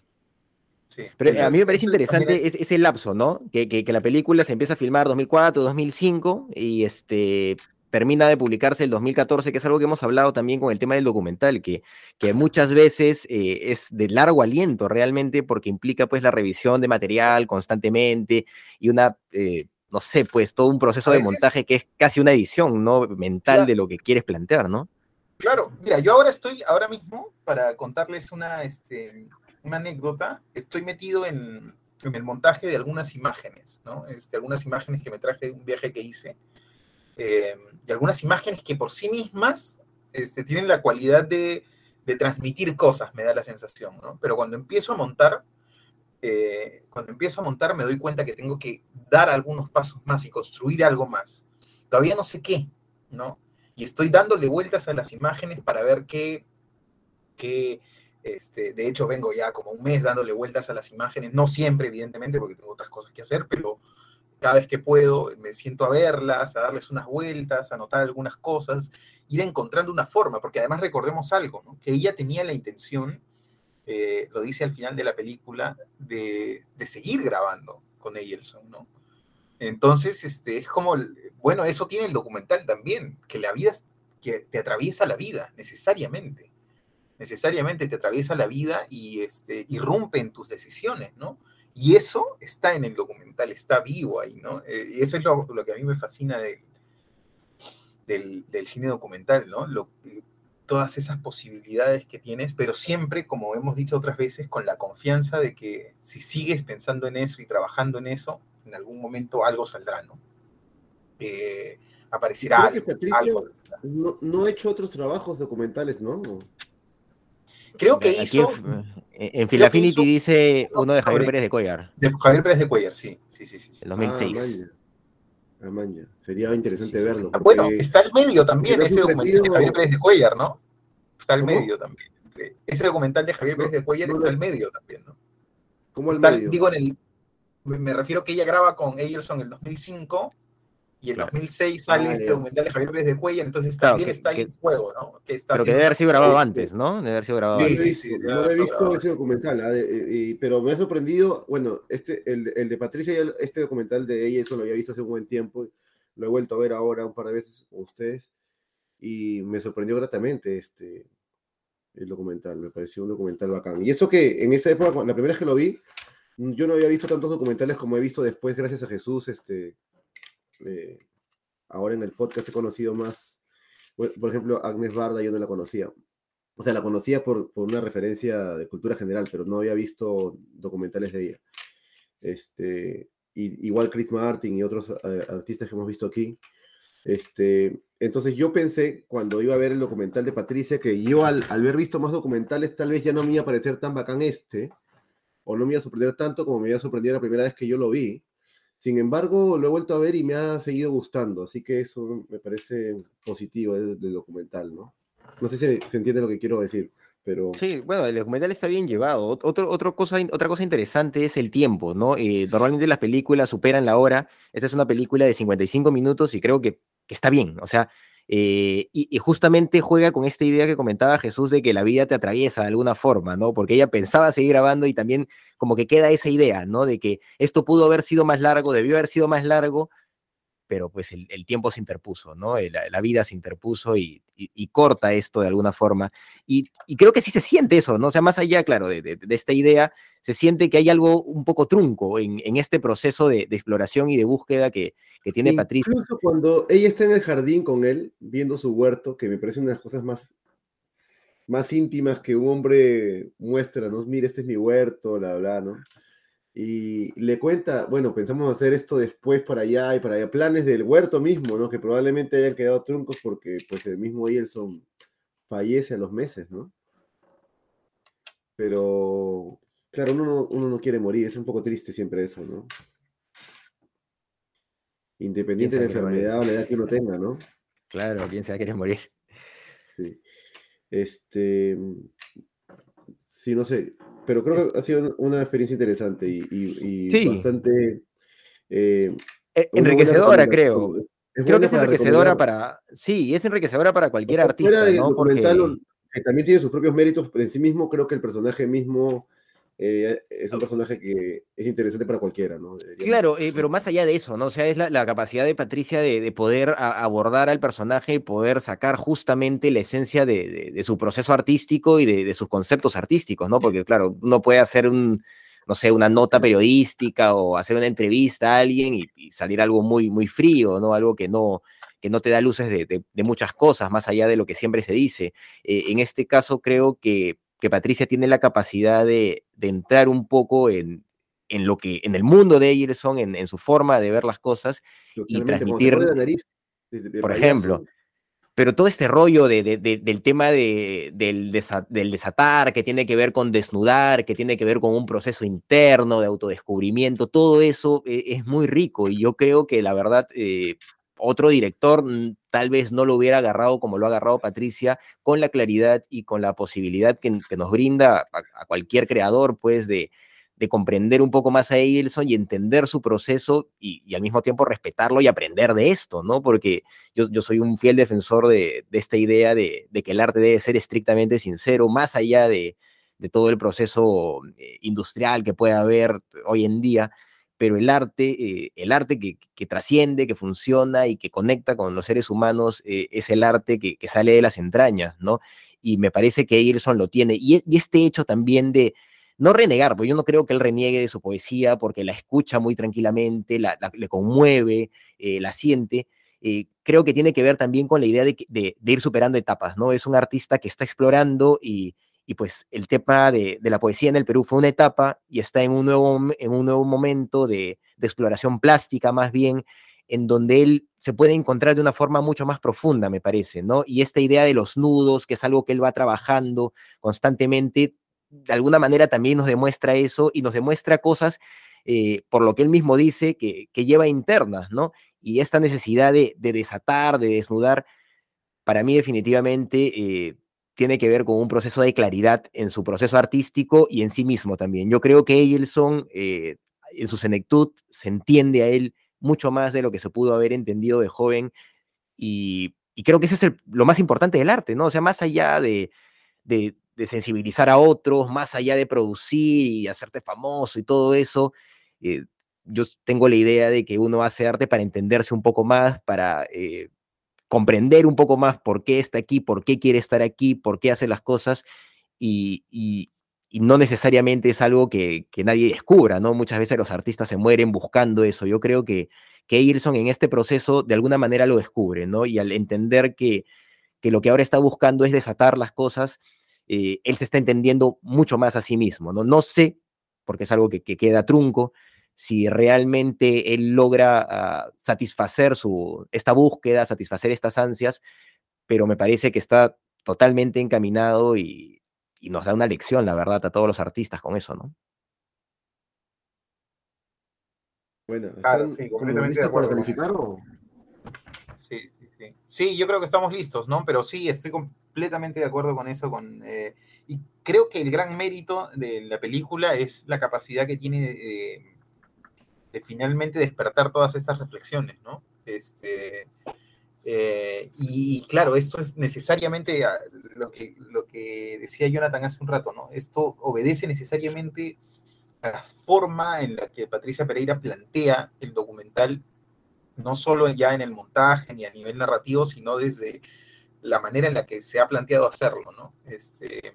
Pero a mí me parece interesante ese lapso, ¿no? Que, que, la película se empieza a filmar 2004, 2005 y este termina de publicarse el 2014, que es algo que hemos hablado también con el tema del documental, que, que muchas veces eh, es de largo aliento realmente porque implica pues la revisión de material constantemente y una, eh, no sé, pues todo un proceso de montaje que es casi una edición, ¿no? Mental de lo que quieres plantear, ¿no? Claro, mira, yo ahora estoy, ahora mismo, para contarles una, este, una anécdota, estoy metido en, el montaje de algunas imágenes, ¿no? Este, algunas imágenes que me traje de un viaje que hice, eh, y algunas imágenes que por sí mismas este, tienen la cualidad de, transmitir cosas, me da la sensación, ¿no? Pero cuando empiezo a montar, eh, cuando empiezo a montar me doy cuenta que tengo que dar algunos pasos más y construir algo más. Todavía no sé qué, ¿no? Y estoy dándole vueltas a las imágenes para ver qué, qué, este, de hecho, vengo ya como un mes dándole vueltas a las imágenes, no siempre, evidentemente, porque tengo otras cosas que hacer, pero cada vez que puedo me siento a verlas, a darles unas vueltas, a anotar algunas cosas, ir encontrando una forma, porque además recordemos algo, que ella tenía la intención, eh, lo dice al final de la película, de, seguir grabando con Eielson, ¿no? Entonces, este, es como, bueno, eso tiene el documental también, que la vida, que te atraviesa la vida, necesariamente necesariamente te atraviesa la vida y este, irrumpe en tus decisiones, ¿no? Y eso está en el documental, está vivo ahí, ¿no? Eh, y eso es lo, que a mí me fascina del, del, cine documental, ¿no? Lo, todas esas posibilidades que tienes, pero siempre, como hemos dicho otras veces, con la confianza de que si sigues pensando en eso y trabajando en eso, en algún momento algo saldrá, ¿no? Eh, aparecerá algo, No, no, ha hecho otros trabajos documentales, ¿no? Creo que hizo. En, Filafinity dice uno de Javier Pérez de Cuellar. De Javier Pérez de Cuellar, sí. Sí, sí, sí. En 2006. Ah, maña. Sería interesante verlo. Bueno, está al medio también ese documental de Javier Pérez de Cuellar, ¿no? Está al medio también. Ese documental de Javier Pérez de Cuellar está al medio también, ¿no? ¿Cómo al medio? Digo, en el. Me refiero que ella graba con Eilson en el 2005 y en 2006 sale ah, este documental de Javier Pérez de Cuellar, entonces también está ahí en juego, ¿no? Que pero que debe haber sido grabado antes, ¿no? Debe haber sido grabado sí, antes. Sí, sí, no he visto ese documental, ¿ah? pero me ha sorprendido, bueno, este, el, el de Patricia, este documental de ella, eso lo había visto hace un buen tiempo, lo he vuelto a ver ahora un par de veces con ustedes, y me sorprendió gratamente este, el documental, me pareció un documental bacán. Y eso que en esa época, la primera vez que lo vi, yo no había visto tantos documentales como he visto después, gracias a Jesús, este, eh, ahora en el podcast he conocido más, por ejemplo, Agnes Barda yo no la conocía. O sea, la conocía por, por, una referencia de cultura general, pero no había visto documentales de ella. Este, y, igual Chris Martin y otros eh, artistas que hemos visto aquí. Este, entonces yo pensé, cuando iba a ver el documental de Patricia, que yo al, al haber visto más documentales, tal vez ya no me iba a parecer tan bacán este, o no me iba a sorprender tanto como me iba a sorprender la primera vez que yo lo vi. Sin embargo, lo he vuelto a ver y me ha seguido gustando, así que eso me parece positivo del, documental, ¿no? No sé si se entiende lo que quiero decir, pero... Sí, bueno, el documental está bien llevado. Otro, otra, cosa, otra cosa interesante es el tiempo, ¿no? Eh, normalmente las películas superan la hora. Esta es una película de 55 minutos y creo que, que está bien. O sea, eh, y, justamente juega con esta idea que comentaba Jesús de que la vida te atraviesa de alguna forma, ¿no? Porque ella pensaba seguir grabando y también como que queda esa idea, ¿no? De que esto pudo haber sido más largo, debió haber sido más largo, pero pues el, tiempo se interpuso, ¿no? Eh, la, vida se interpuso y, corta esto de alguna forma. Y, creo que sí se siente eso, ¿no? O sea, más allá, claro, de, esta idea, se siente que hay algo un poco trunco en, este proceso de, exploración y de búsqueda que, tiene Patricia. Incluso cuando ella está en el jardín con él, viendo su huerto, que me parece una de las cosas más, más íntimas que un hombre muestra, ¿no? Mire, este es mi huerto, bla, bla, ¿no? Y le cuenta, bueno, pensamos hacer esto después para allá y para allá, planes del huerto mismo, ¿no? Que probablemente hayan quedado truncos porque pues el mismo Elson fallece a los meses, ¿no? Pero Claro, uno no, uno no quiere morir, es un poco triste siempre eso, ¿no? Independiente de la Piensa que morir. enfermedad o la edad que uno tenga, ¿no? Claro, ¿quién se va a querer morir? Sí. Este, sí, no sé, pero creo que ha sido una experiencia interesante y, y- y Sí. bastante... eh, buena enriquecedora, creo. Es Creo que es enriquecedora para, sí, es enriquecedora para O cualquier sea, artista, ¿no? Porque, que también tiene sus propios méritos en sí mismo, creo que el personaje mismo eh, es un personaje que es interesante para cualquiera, ¿no? Deberíamos- claro, eh, pero más allá de eso, ¿no? O sea, es la, la capacidad de Patricia de, de poder a- abordar al personaje y poder sacar justamente la esencia de, de- de su proceso artístico y de, sus conceptos artísticos, ¿no? Porque, claro, uno puede hacer un, no sé, una nota periodística o hacer una entrevista a alguien y, y salir algo muy, muy frío, ¿no? Algo que no, que no te da luces de muchas cosas, más allá de lo que siempre se dice. Eh, en este caso, creo que, que Patricia tiene la capacidad de, de entrar un poco en, en lo que, en el mundo de Eyerson, en, en su forma de ver las cosas, y Totalmente, transmitir, la nariz por ejemplo, pero todo este rollo de, de- de- del tema de, del, desa- del desatar, que tiene que ver con desnudar, que tiene que ver con un proceso interno de autodescubrimiento, todo eso eh, es muy rico y yo creo que la verdad eh, otro director mm, tal vez no lo hubiera agarrado como lo ha agarrado Patricia, con la claridad y con la posibilidad que, nos brinda a, cualquier creador, pues, de, de comprender un poco más a Eielson y entender su proceso y, al mismo tiempo respetarlo y aprender de esto, ¿no? Porque yo, yo soy un fiel defensor de, de esta idea de, de, que el arte debe ser estrictamente sincero, más allá de, de todo el proceso eh, industrial que puede haber hoy en día, pero el arte, eh, el arte que, trasciende, que funciona y que conecta con los seres humanos eh, es el arte que, sale de las entrañas, ¿no? Y me parece que Eilson lo tiene. Y, este hecho también de, no renegar, porque yo no creo que él reniegue de su poesía porque la escucha muy tranquilamente, la, le conmueve, eh, la siente. Creo que tiene que ver también con la idea de, de, de, ir superando etapas, ¿no? Es un artista que está explorando y, y pues el tema de, la poesía en el Perú fue una etapa y está en un nuevo, en un nuevo momento de, exploración plástica más bien, en donde él se puede encontrar de una forma mucho más profunda, me parece, ¿no? Y esta idea de los nudos, que es algo que él va trabajando constantemente, de alguna manera también nos demuestra eso y nos demuestra cosas, eh, por lo que él mismo dice, que, lleva internas, ¿no? Y esta necesidad de, de desatar, de desnudar, para mí definitivamente eh, tiene que ver con un proceso de claridad en su proceso artístico y en sí mismo también. Yo creo que Eielson, eh, en su senectud, se entiende a él mucho más de lo que se pudo haber entendido de joven y, creo que ese es el, lo más importante del arte, ¿no? O sea, más allá de, sensibilizar a otros, más allá de producir y hacerte famoso y todo eso, eh, yo tengo la idea de que uno hace arte para entenderse un poco más, para eh, comprender un poco más por qué está aquí, por qué quiere estar aquí, por qué hace las cosas y, y, no necesariamente es algo que, que, nadie descubra, ¿no? Muchas veces los artistas se mueren buscando eso. Yo creo que, que Eilson en este proceso de alguna manera lo descubre, ¿no? Y al entender que, que lo que ahora está buscando es desatar las cosas, eh, él se está entendiendo mucho más a sí mismo, ¿no? No sé, porque es algo que queda trunco, si realmente él logra uh, satisfacer su, esta búsqueda, satisfacer estas ansias, pero me parece que está totalmente encaminado y, y, nos da una lección, la verdad, a todos los artistas con eso, ¿no? Bueno, ¿están claro, sí, como listos para calificar o...? Sí, sí, sí. Sí, yo creo que estamos listos, ¿no? Pero sí, estoy completamente de acuerdo con eso. Con, eh, y creo que el gran mérito de la película es la capacidad que tiene de, de finalmente despertar todas estas reflexiones, ¿no? Este, eh, y, claro, esto es necesariamente lo que, lo que decía Jonathan hace un rato, ¿no? Esto obedece necesariamente a la forma en la que Patricia Pereira plantea el documental no solo ya en el montaje ni a nivel narrativo, sino desde la manera en la que se ha planteado hacerlo, ¿no? Este,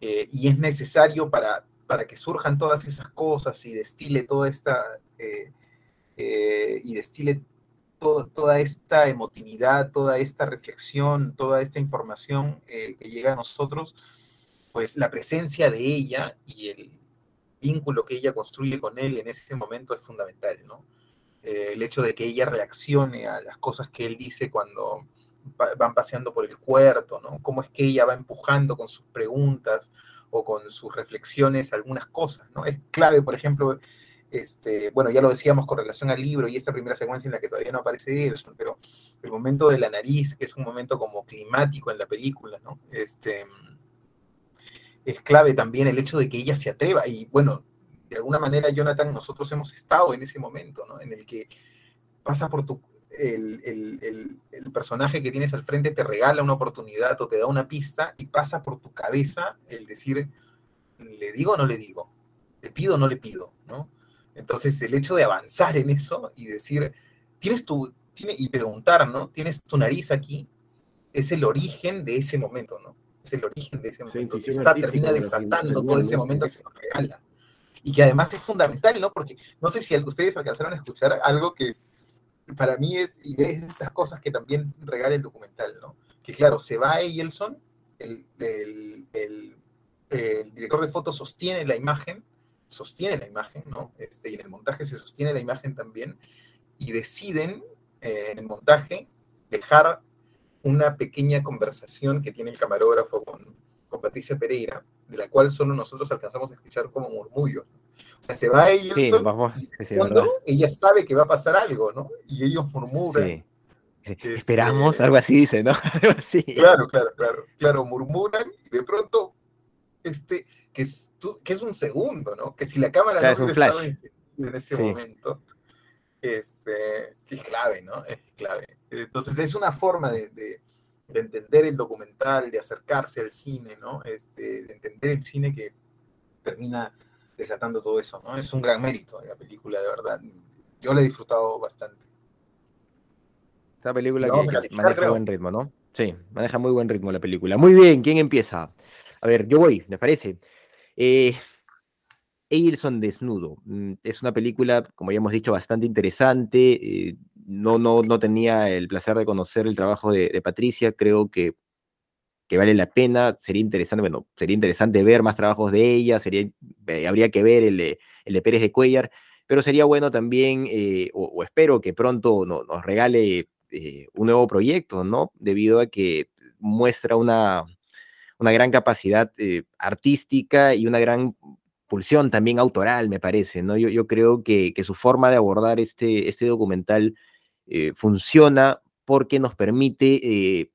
eh, y es necesario para, para que surjan todas esas cosas y destile toda esta, eh, eh, y destile toda esta emotividad, toda esta reflexión, toda esta información eh, que llega a nosotros, pues la presencia de ella y el vínculo que ella construye con él en ese momento es fundamental, ¿no? El hecho de que ella reaccione a las cosas que él dice cuando va, van paseando por el cuarto, ¿no? Cómo es que ella va empujando con sus preguntas o con sus reflexiones algunas cosas, ¿no? Es clave, por ejemplo, este, bueno, ya lo decíamos con relación al libro y esta primera secuencia en la que todavía no aparece Elson, pero el momento de la nariz, que es un momento como climático en la película, ¿no? Este, es clave también el hecho de que ella se atreva y bueno, de alguna manera, Jonathan, nosotros hemos estado en ese momento, ¿no? En el que pasa por tu... El, el, personaje que tienes al frente te regala una oportunidad o te da una pista y pasa por tu cabeza el decir, ¿le digo o no le digo? ¿Le pido o no le pido? ¿no? Entonces, el hecho de avanzar en eso y decir, tienes tu, tiene, y preguntar, ¿no? Tienes tu nariz aquí, es el origen de ese momento, ¿no? Es el origen de ese momento. Está, termina desatando todo ese momento que se nos regala y que además es fundamental, ¿no? Porque no sé si ustedes alcanzaron a escuchar algo que para mí es, y de estas cosas que también regala el documental, ¿no? Que claro, se va a el, el, director de fotos sostiene la imagen, sostiene la imagen, ¿no? Este, y en el montaje se sostiene la imagen también, y deciden eh, en el montaje dejar una pequeña conversación que tiene el camarógrafo con, con Patricia Pereira, de la cual solo nosotros alcanzamos a escuchar como murmullo. O sea, se va ella sí, vamos, cuando ella sabe que va a pasar algo, ¿no? Y ellos murmuran. Este, Esperamos, algo así dice, ¿no? algo así. Claro, claro, claro. Claro, murmuran y de pronto, este, que es, que es un segundo, ¿no? Que si la cámara no hubiera estado en, ese momento, este, es clave, ¿no? Es clave. Entonces es una forma de de entender el documental, de acercarse al cine, ¿no? Este, de entender el cine que termina desatando todo eso, ¿no? Es un gran mérito de la película, de verdad. Yo la he disfrutado bastante. Esa película que, maneja buen ritmo, ¿no? Sí, maneja muy buen ritmo la película. Muy bien, ¿quién empieza? A ver, yo voy, ¿me parece? Eh, desnudo. Mm, es una película, como ya hemos dicho, bastante interesante. Eh, no, no, no tenía el placer de conocer el trabajo de, Patricia, creo que, que, vale la pena, sería interesante, bueno, sería interesante ver más trabajos de ella, sería, eh, habría que ver el, el, de Pérez de Cuellar, pero sería bueno también, eh, o, espero que pronto nos regale un nuevo proyecto, ¿no? Debido a que muestra una, una gran capacidad artística y una gran pulsión también autoral, me parece, ¿no? Yo, yo creo que, que, su forma de abordar este, este documental eh, funciona porque nos permite eh,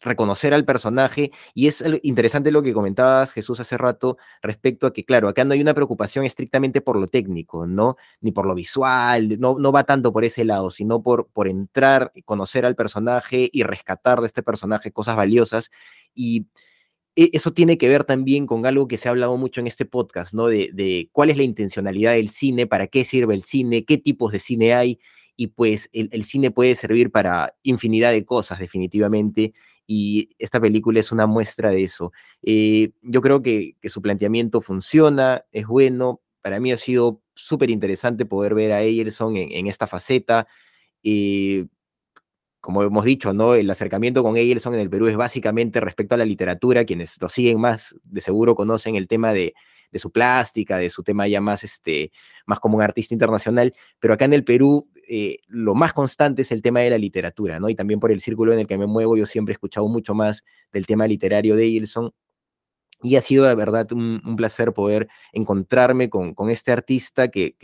reconocer al personaje y es interesante lo que comentabas Jesús hace rato respecto a que claro, acá no hay una preocupación estrictamente por lo técnico, ¿no? Ni por lo visual, no, no va tanto por ese lado, sino por, por entrar, conocer al personaje y rescatar de este personaje cosas valiosas y eso tiene que ver también con algo que se ha hablado mucho en este podcast, ¿no? De, de, cuál es la intencionalidad del cine, para qué sirve el cine, qué tipos de cine hay y pues el, cine puede servir para infinidad de cosas definitivamente y esta película es una muestra de eso. Eh, yo creo que, su planteamiento funciona, es bueno, para mí ha sido súper interesante poder ver a Eyerson en, esta faceta. Eh, como hemos dicho, ¿no? El acercamiento con Eyerson en el Perú es básicamente respecto a la literatura. Quienes lo siguen más, de seguro conocen el tema de, su plástica, de su tema ya más, este, más como un artista internacional, pero acá en el Perú eh, lo más constante es el tema de la literatura, ¿no? Y también por el círculo en el que me muevo, yo siempre he escuchado mucho más del tema literario de Ilson. Y ha sido de verdad un, placer poder encontrarme con, este artista que,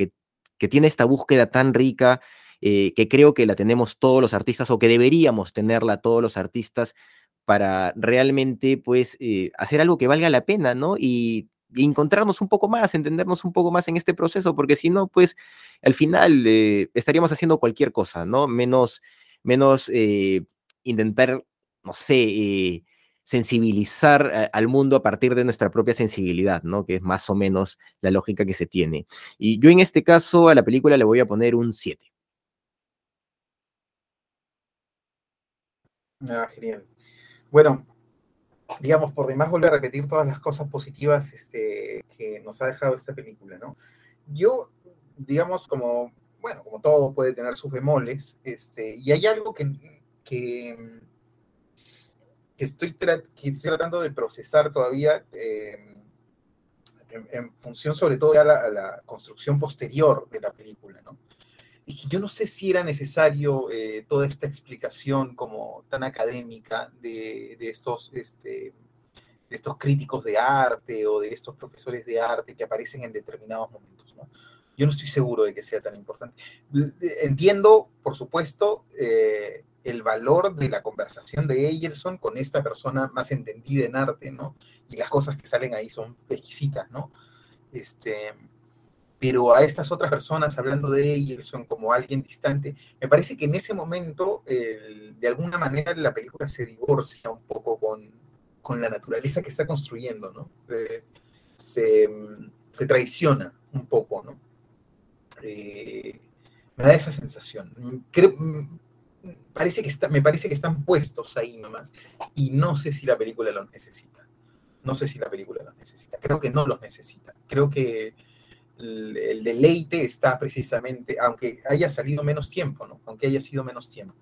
tiene esta búsqueda tan rica, eh, que creo que la tenemos todos los artistas o que deberíamos tenerla todos los artistas para realmente, pues, eh, hacer algo que valga la pena, ¿no? Y encontrarnos un poco más, entendernos un poco más en este proceso, porque si no, pues al final eh, estaríamos haciendo cualquier cosa, ¿no? Menos, menos eh, intentar, no sé, sensibilizar al mundo a partir de nuestra propia sensibilidad, ¿no? Que es más o menos la lógica que se tiene. Y yo en este caso a la película le voy a poner un 7. Ah, genial. Bueno, digamos, por demás volver a repetir todas las cosas positivas este, que nos ha dejado esta película, ¿no? Yo, digamos, como, bueno, como todo puede tener sus este, y hay algo que, que, estoy, tratando de procesar todavía em, en, función sobre todo a la construcción posterior de la película, ¿no? Y yo no sé si era necesario eh, toda esta explicación como tan académica de, estos, este, estos críticos de arte o de estos profesores de arte que aparecen en determinados momentos. ¿no? Yo no estoy seguro de que sea tan importante. Entiendo, por supuesto, eh, el valor de la conversación de Eyerson con esta persona más entendida en arte, ¿no? Y las cosas que salen ahí son exquisitas, ¿no? Este, pero a estas otras personas hablando de Eyerson como alguien distante, me parece que en ese momento, de alguna manera, la película se divorcia un poco con, con la naturaleza que está construyendo, ¿no? Eh, se, se, traiciona un poco, ¿no? Eh, me da esa sensación. Creo, parece que está, me parece que están puestos ahí nomás. Y no sé si la película los necesita. No sé si la película los necesita. Creo que no los necesita. Creo que el, el deleite está precisamente, aunque haya salido menos tiempo, ¿no? Aunque haya sido menos tiempo.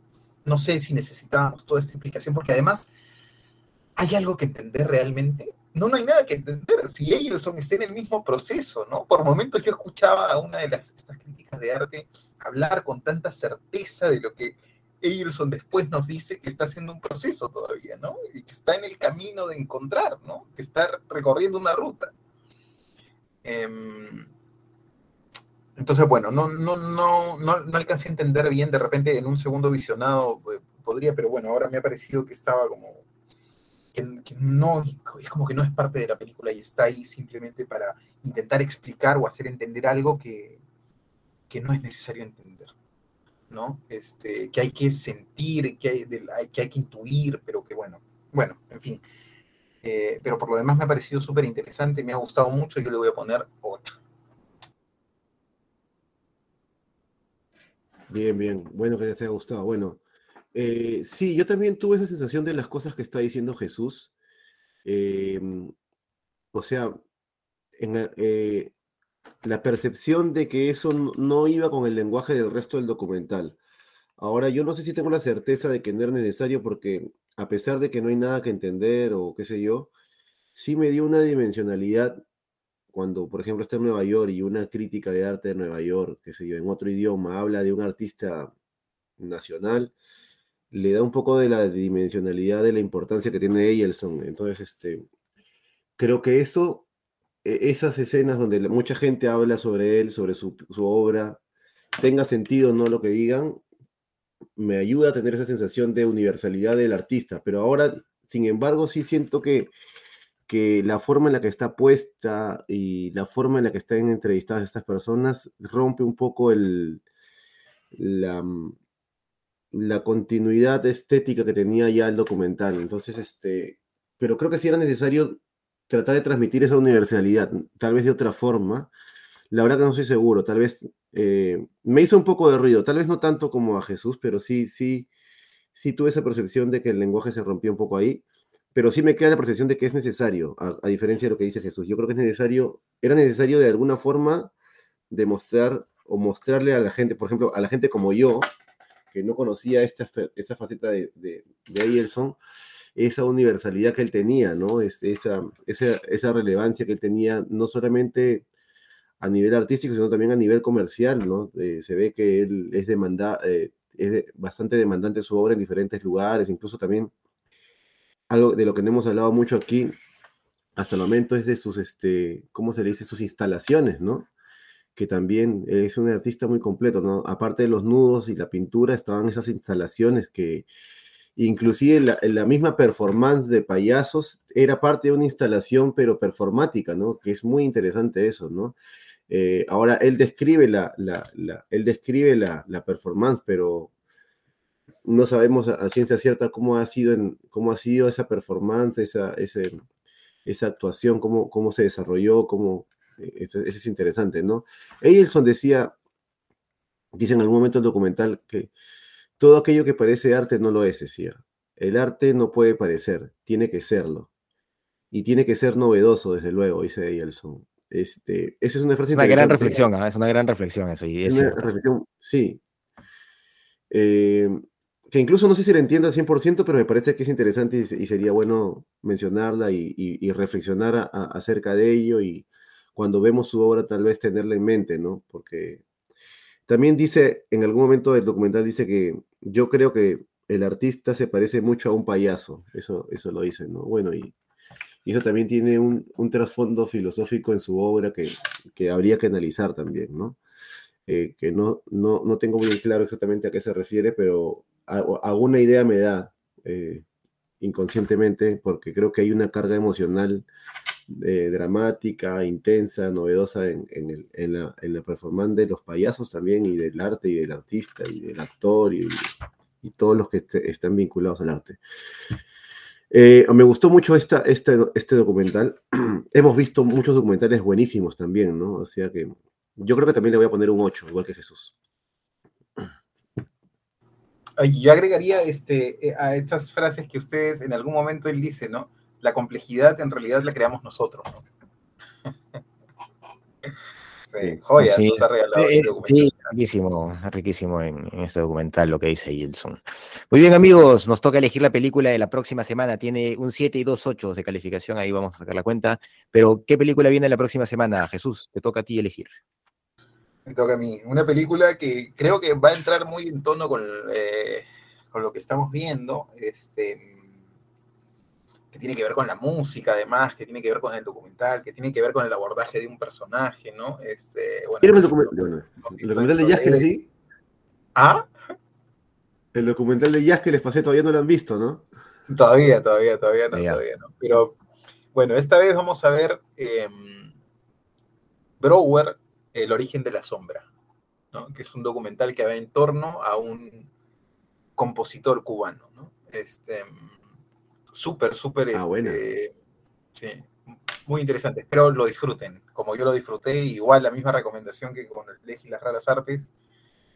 No sé si necesitábamos toda esta explicación, porque además hay algo que entender realmente. No, no hay nada que entender. Si ellos son, está en el mismo proceso, ¿no? Por momentos yo escuchaba a una de las estas críticas de arte hablar con tanta certeza de lo que Eilson después nos dice que está haciendo un proceso todavía, ¿no? Y que está en el camino de encontrar, ¿no? Que está recorriendo una ruta. Em, entonces, bueno, no, no, no, no, no alcancé a entender bien, de repente en un segundo visionado eh, podría, pero bueno, ahora me ha parecido que estaba como, que, no, es como que no es parte de la película y está ahí simplemente para intentar explicar o hacer entender algo que, que no es necesario entender. ¿no? Este, que hay que sentir, que hay, que hay que intuir, pero que bueno, bueno, en fin. Eh, pero por lo demás me ha parecido súper interesante, me ha gustado mucho, yo le voy a poner 8. Bien, bien, bueno que te haya gustado. Bueno, eh, sí, yo también tuve esa sensación de las cosas que está diciendo Jesús. Em, o sea, en, eh, la percepción de que eso no iba con el lenguaje del resto del documental. Ahora, yo no sé si tengo la certeza de que no era necesario porque a pesar de que no hay nada que entender o qué sé yo, sí me dio una dimensionalidad cuando, por ejemplo, está en Nueva York y una crítica de arte de Nueva York, qué sé yo, en otro idioma, habla de un artista nacional, le da un poco de la dimensionalidad de la importancia que tiene Eyelson. Entonces, este, creo que eso e-, esas escenas donde mucha gente habla sobre él, sobre su, obra, tenga sentido no lo que digan, me ayuda a tener esa sensación de universalidad del artista. Pero ahora, sin embargo, sí siento que, que la forma en la que está puesta y la forma en la que están entrevistadas estas personas rompe un poco el, la, la continuidad estética que tenía ya el documental. Entonces, este, pero creo que sí era necesario tratar de transmitir esa universalidad, tal vez de otra forma. La verdad que no estoy seguro, tal vez eh, me hizo un poco de ruido, tal vez no tanto como a Jesús, pero sí, sí, sí tuve esa percepción de que el lenguaje se rompió un poco ahí, pero sí me queda la percepción de que es necesario, a, diferencia de lo que dice Jesús. Yo creo que es necesario, era necesario de alguna forma demostrar o mostrarle a la gente, por ejemplo, a la gente como yo, que no conocía esta, esta faceta de, de, de esa universalidad que él tenía, ¿no? Es, esa, esa, relevancia que él tenía, no solamente a nivel artístico, sino también a nivel comercial, ¿no? Eh, se ve que él es, demanda, eh, es bastante demandante su obra en diferentes lugares, incluso también algo de lo que no hemos hablado mucho aquí hasta el momento es de sus, este, ¿cómo se le dice? Sus instalaciones, ¿no? Que también es un artista muy completo, ¿no? Aparte de los nudos y la pintura, estaban esas instalaciones que Inclusive la, la, misma performance de payasos era parte de una instalación, pero performática, ¿no? Que es muy interesante eso, ¿no? Eh, ahora, él describe la, la, la él describe la, performance, pero no sabemos a, ciencia cierta cómo ha sido, en, cómo ha sido esa performance, esa, ese, esa actuación, cómo, cómo se desarrolló, cómo... Eh, eso, eso es interesante, ¿no? Eielson decía, dice en algún momento el documental que todo aquello que parece arte no lo es, decía. El arte no puede parecer, tiene que serlo. Y tiene que ser novedoso, desde luego, dice Eielson. Este, esa es una frase es una gran reflexión, ¿ah? es una gran reflexión eso. Y es una reflexión, sí. Eh, que incluso no sé si la entiendo al 100%, pero me parece que es interesante y, sería bueno mencionarla y, reflexionar acerca de ello y cuando vemos su obra tal vez tenerla en mente, ¿no? Porque también dice, en algún momento del documental dice que yo creo que el artista se parece mucho a un payaso, eso, eso lo dice, ¿no? Bueno, y, eso también tiene un, un trasfondo filosófico en su obra que, que habría que analizar también, ¿no? Eh, que no, no, no, tengo muy claro exactamente a qué se refiere, pero alguna idea me da eh, inconscientemente, porque creo que hay una carga emocional eh, dramática, intensa, novedosa en, en, la, en, la, performance de los payasos también, y del arte, y del artista, y del actor, y, y todos los que están vinculados al arte. Eh, me gustó mucho esta, este, este documental. Hemos visto muchos documentales buenísimos también, ¿no? O sea que yo creo que también le voy a poner un 8, igual que Jesús. Yo agregaría este, eh, a estas frases que ustedes en algún momento él dice, ¿no? La complejidad en realidad la creamos nosotros, ¿no? Sí, joyas, sí, nos ha regalado eh, sí, riquísimo, riquísimo en, en, este documental lo que dice Gilson. Muy bien, amigos, nos toca elegir la película de la próxima semana. Tiene un 7 y 2 8 de calificación, ahí vamos a sacar la cuenta. Pero, ¿qué película viene la próxima semana? Jesús, te toca a ti elegir. Me toca a mí. Una película que creo que va a entrar muy en tono con, eh, con lo que estamos viendo. Este que tiene que ver con la música, además, que tiene que ver con el documental, que tiene que ver con el abordaje de un personaje, ¿no? Este, bueno, el, documental, el documental de Jazz que les di? ¿Ah? El documental de Jazz que les pasé todavía no lo han visto, ¿no? Todavía, todavía, todavía no, todavía no. Pero bueno, esta vez vamos a ver eh, Brower, El origen de la sombra, ¿no? que es un documental que va en torno a un compositor cubano, ¿no? Este, súper, súper, ah, este, sí, muy interesante. Espero lo disfruten, como yo lo disfruté, igual la misma recomendación que con el y las Raras Artes,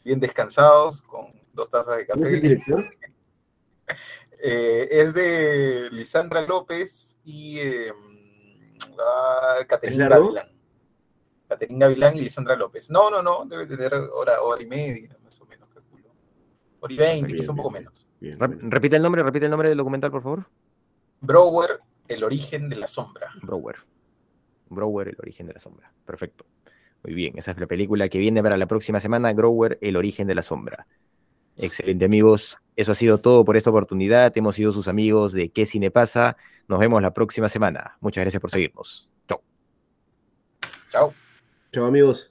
bien descansados, con dos tazas de café. eh, es de Lisandra López y eh, Caterina Gavilán. Caterina Gavilán y Lisandra López. No, no, no, debe tener hora, hora y media, más o menos, calculo. Hora y veinte, quizá un poco menos. Repite el nombre, repite el nombre del documental, por favor. Brower, el origen de la sombra. Brower. Brower, el origen de la sombra. Perfecto. Muy bien, esa es la película que viene para la próxima semana, Grower, el origen de la sombra. Excelente amigos, eso ha sido todo por esta oportunidad. Hemos sido sus amigos de ¿Qué cine pasa? Nos vemos la próxima semana. Muchas gracias por seguirnos. Chao. Chao. Chao amigos.